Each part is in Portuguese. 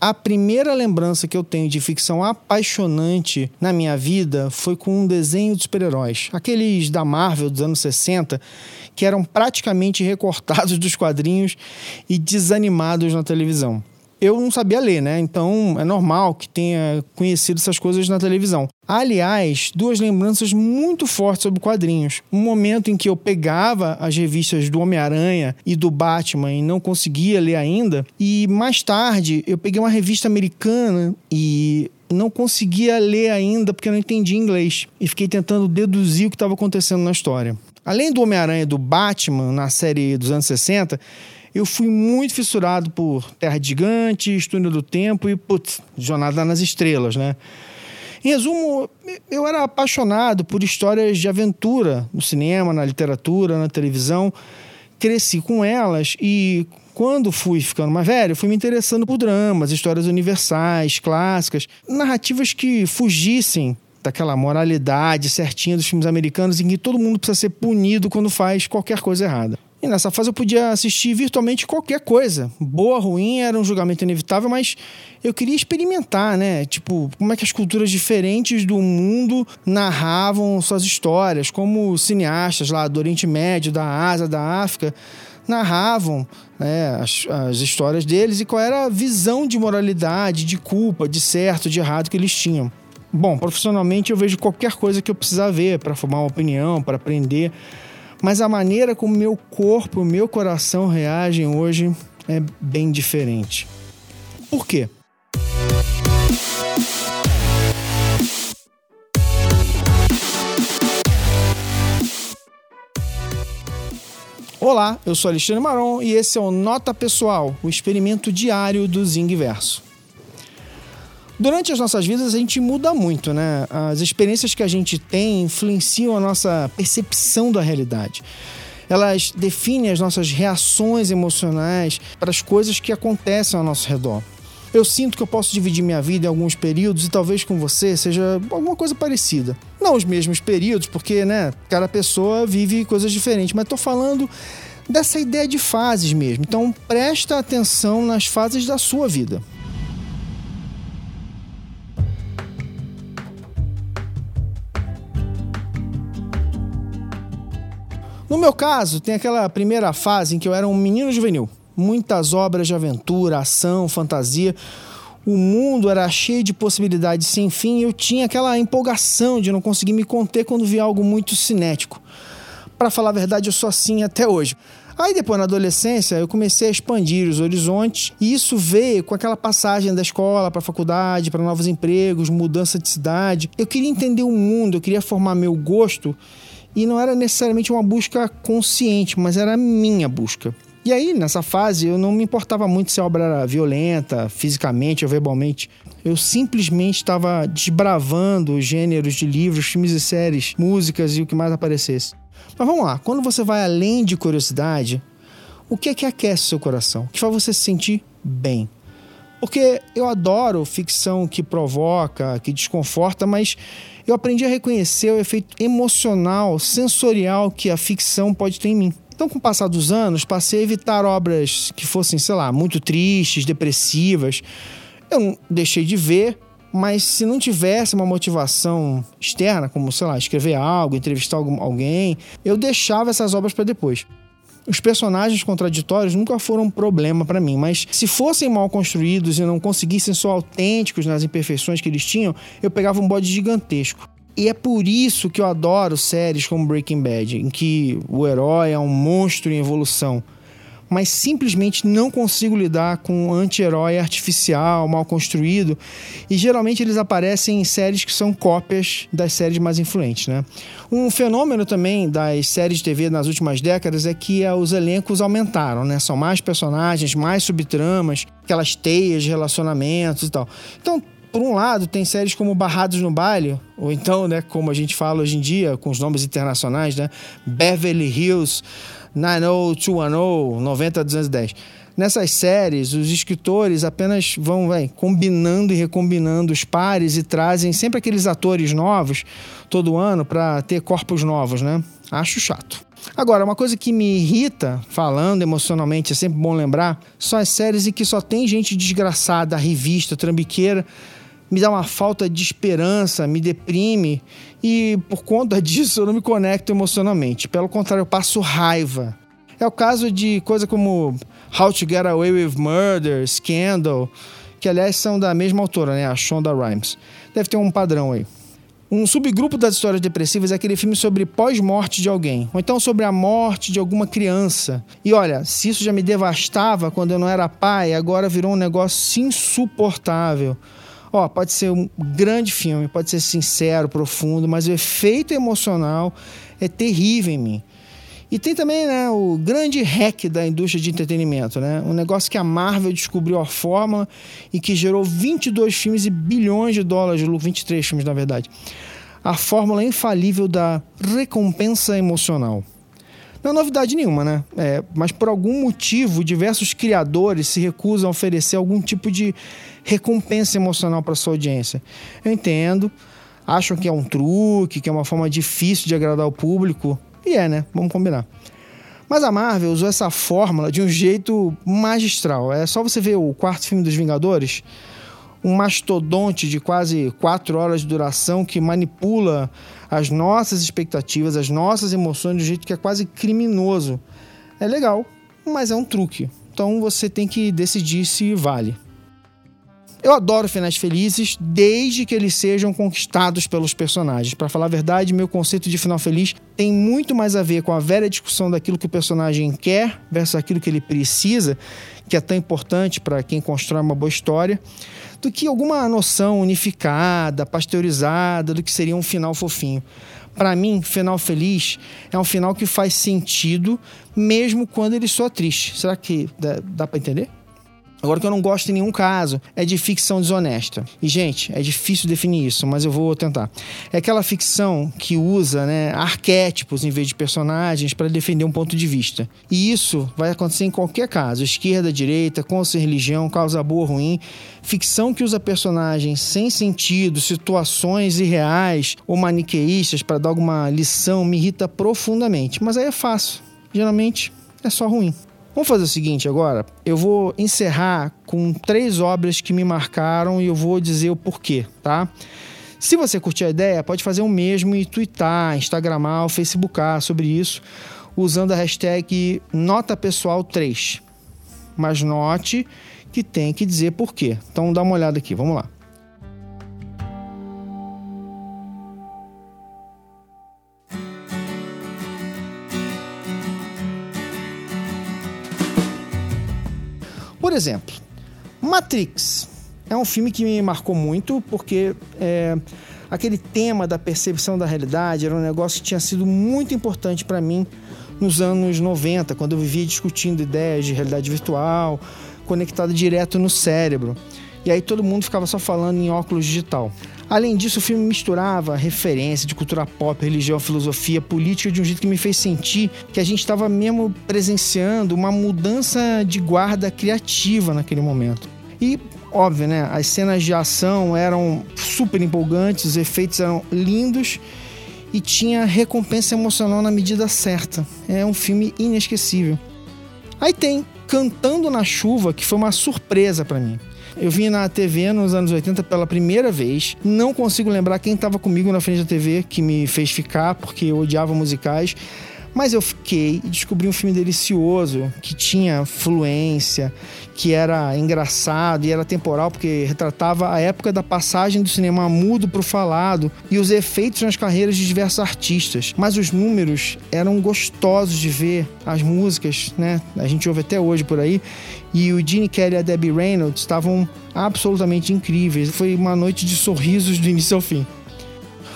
A primeira lembrança que eu tenho de ficção apaixonante na minha vida foi com um desenho de super-heróis. Aqueles da Marvel dos anos 60, que eram praticamente recortados dos quadrinhos e desanimados na televisão eu não sabia ler, né? Então é normal que tenha conhecido essas coisas na televisão. Aliás, duas lembranças muito fortes sobre quadrinhos. Um momento em que eu pegava as revistas do Homem-Aranha e do Batman e não conseguia ler ainda, e mais tarde eu peguei uma revista americana e não conseguia ler ainda porque eu não entendia inglês e fiquei tentando deduzir o que estava acontecendo na história. Além do Homem-Aranha e do Batman na série dos anos 60, eu fui muito fissurado por Terra de Gigantes, Túnel do Tempo e, putz, Jornada nas Estrelas, né? Em resumo, eu era apaixonado por histórias de aventura no cinema, na literatura, na televisão. Cresci com elas e, quando fui ficando mais velho, fui me interessando por dramas, histórias universais, clássicas, narrativas que fugissem daquela moralidade certinha dos filmes americanos em que todo mundo precisa ser punido quando faz qualquer coisa errada. E nessa fase eu podia assistir virtualmente qualquer coisa. Boa, ruim, era um julgamento inevitável, mas eu queria experimentar, né? Tipo, como é que as culturas diferentes do mundo narravam suas histórias, como cineastas lá do Oriente Médio, da Ásia, da África, narravam né, as, as histórias deles e qual era a visão de moralidade, de culpa, de certo, de errado que eles tinham. Bom, profissionalmente eu vejo qualquer coisa que eu precisar ver para formar uma opinião, para aprender mas a maneira como meu corpo, meu coração reagem hoje é bem diferente. Por quê? Olá, eu sou Alexandre Maron e esse é o Nota Pessoal, o experimento diário do Zing Verso. Durante as nossas vidas a gente muda muito, né? As experiências que a gente tem influenciam a nossa percepção da realidade. Elas definem as nossas reações emocionais para as coisas que acontecem ao nosso redor. Eu sinto que eu posso dividir minha vida em alguns períodos e talvez com você seja alguma coisa parecida. Não os mesmos períodos, porque, né, cada pessoa vive coisas diferentes, mas estou falando dessa ideia de fases mesmo. Então, presta atenção nas fases da sua vida. No meu caso, tem aquela primeira fase em que eu era um menino juvenil. Muitas obras de aventura, ação, fantasia. O mundo era cheio de possibilidades sem fim e eu tinha aquela empolgação de não conseguir me conter quando via algo muito cinético. Para falar a verdade, eu sou assim até hoje. Aí depois na adolescência eu comecei a expandir os horizontes e isso veio com aquela passagem da escola para a faculdade, para novos empregos, mudança de cidade. Eu queria entender o mundo, eu queria formar meu gosto e não era necessariamente uma busca consciente, mas era a minha busca. E aí, nessa fase, eu não me importava muito se a obra era violenta, fisicamente ou verbalmente. Eu simplesmente estava desbravando os gêneros de livros, filmes e séries, músicas e o que mais aparecesse. Mas vamos lá, quando você vai além de curiosidade, o que é que aquece seu coração? O que faz você se sentir bem? Porque eu adoro ficção que provoca, que desconforta, mas eu aprendi a reconhecer o efeito emocional, sensorial que a ficção pode ter em mim. Então, com o passar dos anos, passei a evitar obras que fossem, sei lá, muito tristes, depressivas. Eu deixei de ver, mas se não tivesse uma motivação externa, como, sei lá, escrever algo, entrevistar alguém, eu deixava essas obras para depois. Os personagens contraditórios nunca foram um problema para mim, mas se fossem mal construídos e não conseguissem ser autênticos nas imperfeições que eles tinham, eu pegava um bode gigantesco. E é por isso que eu adoro séries como Breaking Bad, em que o herói é um monstro em evolução mas simplesmente não consigo lidar com um anti-herói artificial, mal construído. E geralmente eles aparecem em séries que são cópias das séries mais influentes, né? Um fenômeno também das séries de TV nas últimas décadas é que eh, os elencos aumentaram, né? São mais personagens, mais subtramas, aquelas teias relacionamentos e tal. Então, por um lado, tem séries como Barrados no Baile, ou então, né, como a gente fala hoje em dia, com os nomes internacionais, né, Beverly Hills, 90210, 90210. Nessas séries, os escritores apenas vão véio, combinando e recombinando os pares e trazem sempre aqueles atores novos todo ano para ter corpos novos, né? Acho chato. Agora, uma coisa que me irrita, falando emocionalmente, é sempre bom lembrar, são as séries em que só tem gente desgraçada, revista, trambiqueira, me dá uma falta de esperança, me deprime e por conta disso eu não me conecto emocionalmente. Pelo contrário, eu passo raiva. É o caso de coisa como How to Get Away with Murder, Scandal, que aliás são da mesma autora, né, a Shonda Rhimes. Deve ter um padrão aí. Um subgrupo das histórias depressivas é aquele filme sobre pós-morte de alguém, ou então sobre a morte de alguma criança. E olha, se isso já me devastava quando eu não era pai, agora virou um negócio insuportável. Ó, pode ser um grande filme, pode ser sincero, profundo, mas o efeito emocional é terrível em mim. E tem também né, o grande hack da indústria de entretenimento, né? Um negócio que a Marvel descobriu a fórmula e que gerou 22 filmes e bilhões de dólares de lucro, 23 filmes na verdade. A fórmula infalível da recompensa emocional. Não é novidade nenhuma, né? É, mas por algum motivo, diversos criadores se recusam a oferecer algum tipo de recompensa emocional para sua audiência. Eu entendo, acham que é um truque, que é uma forma difícil de agradar o público, e é, né? Vamos combinar. Mas a Marvel usou essa fórmula de um jeito magistral. É só você ver o quarto filme dos Vingadores, um mastodonte de quase quatro horas de duração que manipula as nossas expectativas, as nossas emoções de um jeito que é quase criminoso. É legal, mas é um truque. Então você tem que decidir se vale. Eu adoro finais felizes, desde que eles sejam conquistados pelos personagens. Para falar a verdade, meu conceito de final feliz tem muito mais a ver com a velha discussão daquilo que o personagem quer versus aquilo que ele precisa, que é tão importante para quem constrói uma boa história, do que alguma noção unificada, pasteurizada do que seria um final fofinho. Para mim, final feliz é um final que faz sentido, mesmo quando ele soa triste. Será que dá, dá para entender? Agora, o que eu não gosto em nenhum caso é de ficção desonesta. E, gente, é difícil definir isso, mas eu vou tentar. É aquela ficção que usa né, arquétipos em vez de personagens para defender um ponto de vista. E isso vai acontecer em qualquer caso: esquerda, direita, sem religião, causa boa ruim. Ficção que usa personagens sem sentido, situações irreais ou maniqueístas para dar alguma lição me irrita profundamente. Mas aí é fácil. Geralmente é só ruim. Vamos fazer o seguinte agora. Eu vou encerrar com três obras que me marcaram e eu vou dizer o porquê, tá? Se você curtir a ideia, pode fazer o mesmo e twittar, instagramar ou facebookar sobre isso, usando a hashtag NotaPessoal3. Mas note que tem que dizer porquê. Então dá uma olhada aqui, vamos lá. Por exemplo, Matrix é um filme que me marcou muito porque é, aquele tema da percepção da realidade era um negócio que tinha sido muito importante para mim nos anos 90, quando eu vivia discutindo ideias de realidade virtual, conectada direto no cérebro. E aí todo mundo ficava só falando em óculos digital. Além disso, o filme misturava referência de cultura pop, religião, filosofia, política de um jeito que me fez sentir que a gente estava mesmo presenciando uma mudança de guarda criativa naquele momento. E óbvio, né? As cenas de ação eram super empolgantes, os efeitos eram lindos e tinha recompensa emocional na medida certa. É um filme inesquecível. Aí tem Cantando na Chuva, que foi uma surpresa para mim. Eu vi na TV nos anos 80 pela primeira vez. Não consigo lembrar quem estava comigo na frente da TV que me fez ficar, porque eu odiava musicais. Mas eu fiquei e descobri um filme delicioso, que tinha fluência, que era engraçado e era temporal, porque retratava a época da passagem do cinema mudo para o falado e os efeitos nas carreiras de diversos artistas. Mas os números eram gostosos de ver, as músicas, né? A gente ouve até hoje por aí. E o Gene Kelly e a Debbie Reynolds estavam absolutamente incríveis. Foi uma noite de sorrisos do início ao fim.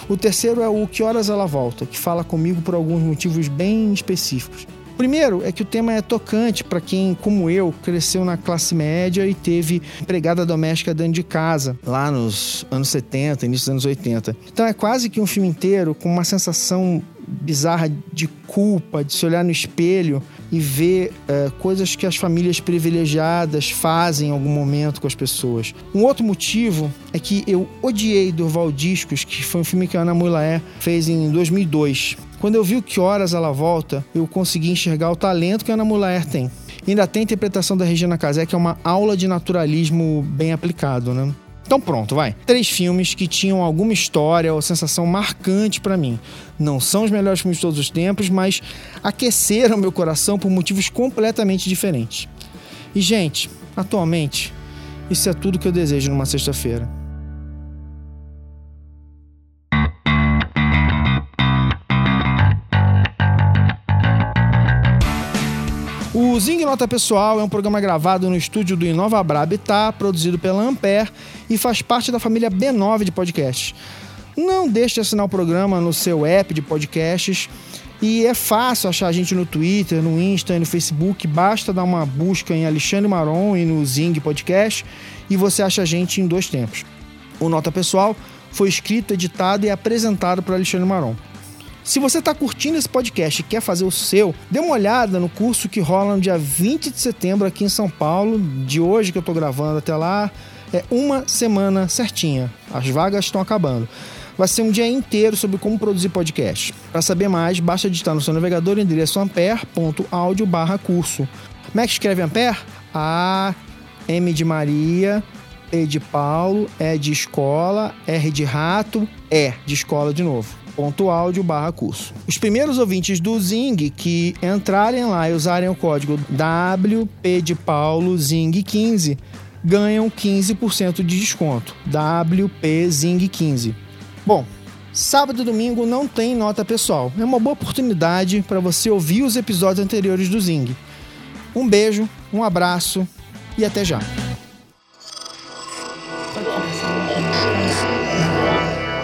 O terceiro é o Que Horas Ela Volta, que fala comigo por alguns motivos bem específicos. Primeiro é que o tema é tocante para quem, como eu, cresceu na classe média e teve empregada doméstica dentro de casa, lá nos anos 70, início dos anos 80. Então é quase que um filme inteiro com uma sensação bizarra de culpa, de se olhar no espelho e ver uh, coisas que as famílias privilegiadas fazem em algum momento com as pessoas. Um outro motivo é que eu odiei Durval Discos, que foi um filme que a Ana Mulaé fez em 2002 Quando eu vi que horas ela volta, eu consegui enxergar o talento que a Ana Mulaer tem. ainda tem a interpretação da Regina Casé, que é uma aula de naturalismo bem aplicado, né? Então pronto, vai. Três filmes que tinham alguma história ou sensação marcante para mim. Não são os melhores filmes de todos os tempos, mas aqueceram meu coração por motivos completamente diferentes. E gente, atualmente, isso é tudo que eu desejo numa sexta-feira. O Zing Nota Pessoal é um programa gravado no estúdio do Inova Bra Habitat, produzido pela Ampere e faz parte da família B9 de podcasts. Não deixe de assinar o programa no seu app de podcasts. E é fácil achar a gente no Twitter, no Insta e no Facebook. Basta dar uma busca em Alexandre Maron e no Zing Podcast e você acha a gente em dois tempos. O Nota Pessoal foi escrito, editado e apresentado por Alexandre Maron. Se você está curtindo esse podcast e quer fazer o seu, dê uma olhada no curso que rola no dia 20 de setembro aqui em São Paulo, de hoje que eu estou gravando até lá. É uma semana certinha. As vagas estão acabando. Vai ser um dia inteiro sobre como produzir podcast. Para saber mais, basta digitar no seu navegador o endereço ampere.audio curso. Como é que escreve Ampere? A, M de Maria, E de Paulo, E de escola, R de rato, E de escola de novo áudio barra curso. Os primeiros ouvintes do Zing que entrarem lá e usarem o código WP de Paulo Zing 15 ganham 15% de desconto. WP Zing 15. Bom, sábado e domingo não tem nota pessoal. É uma boa oportunidade para você ouvir os episódios anteriores do Zing. Um beijo, um abraço e até já.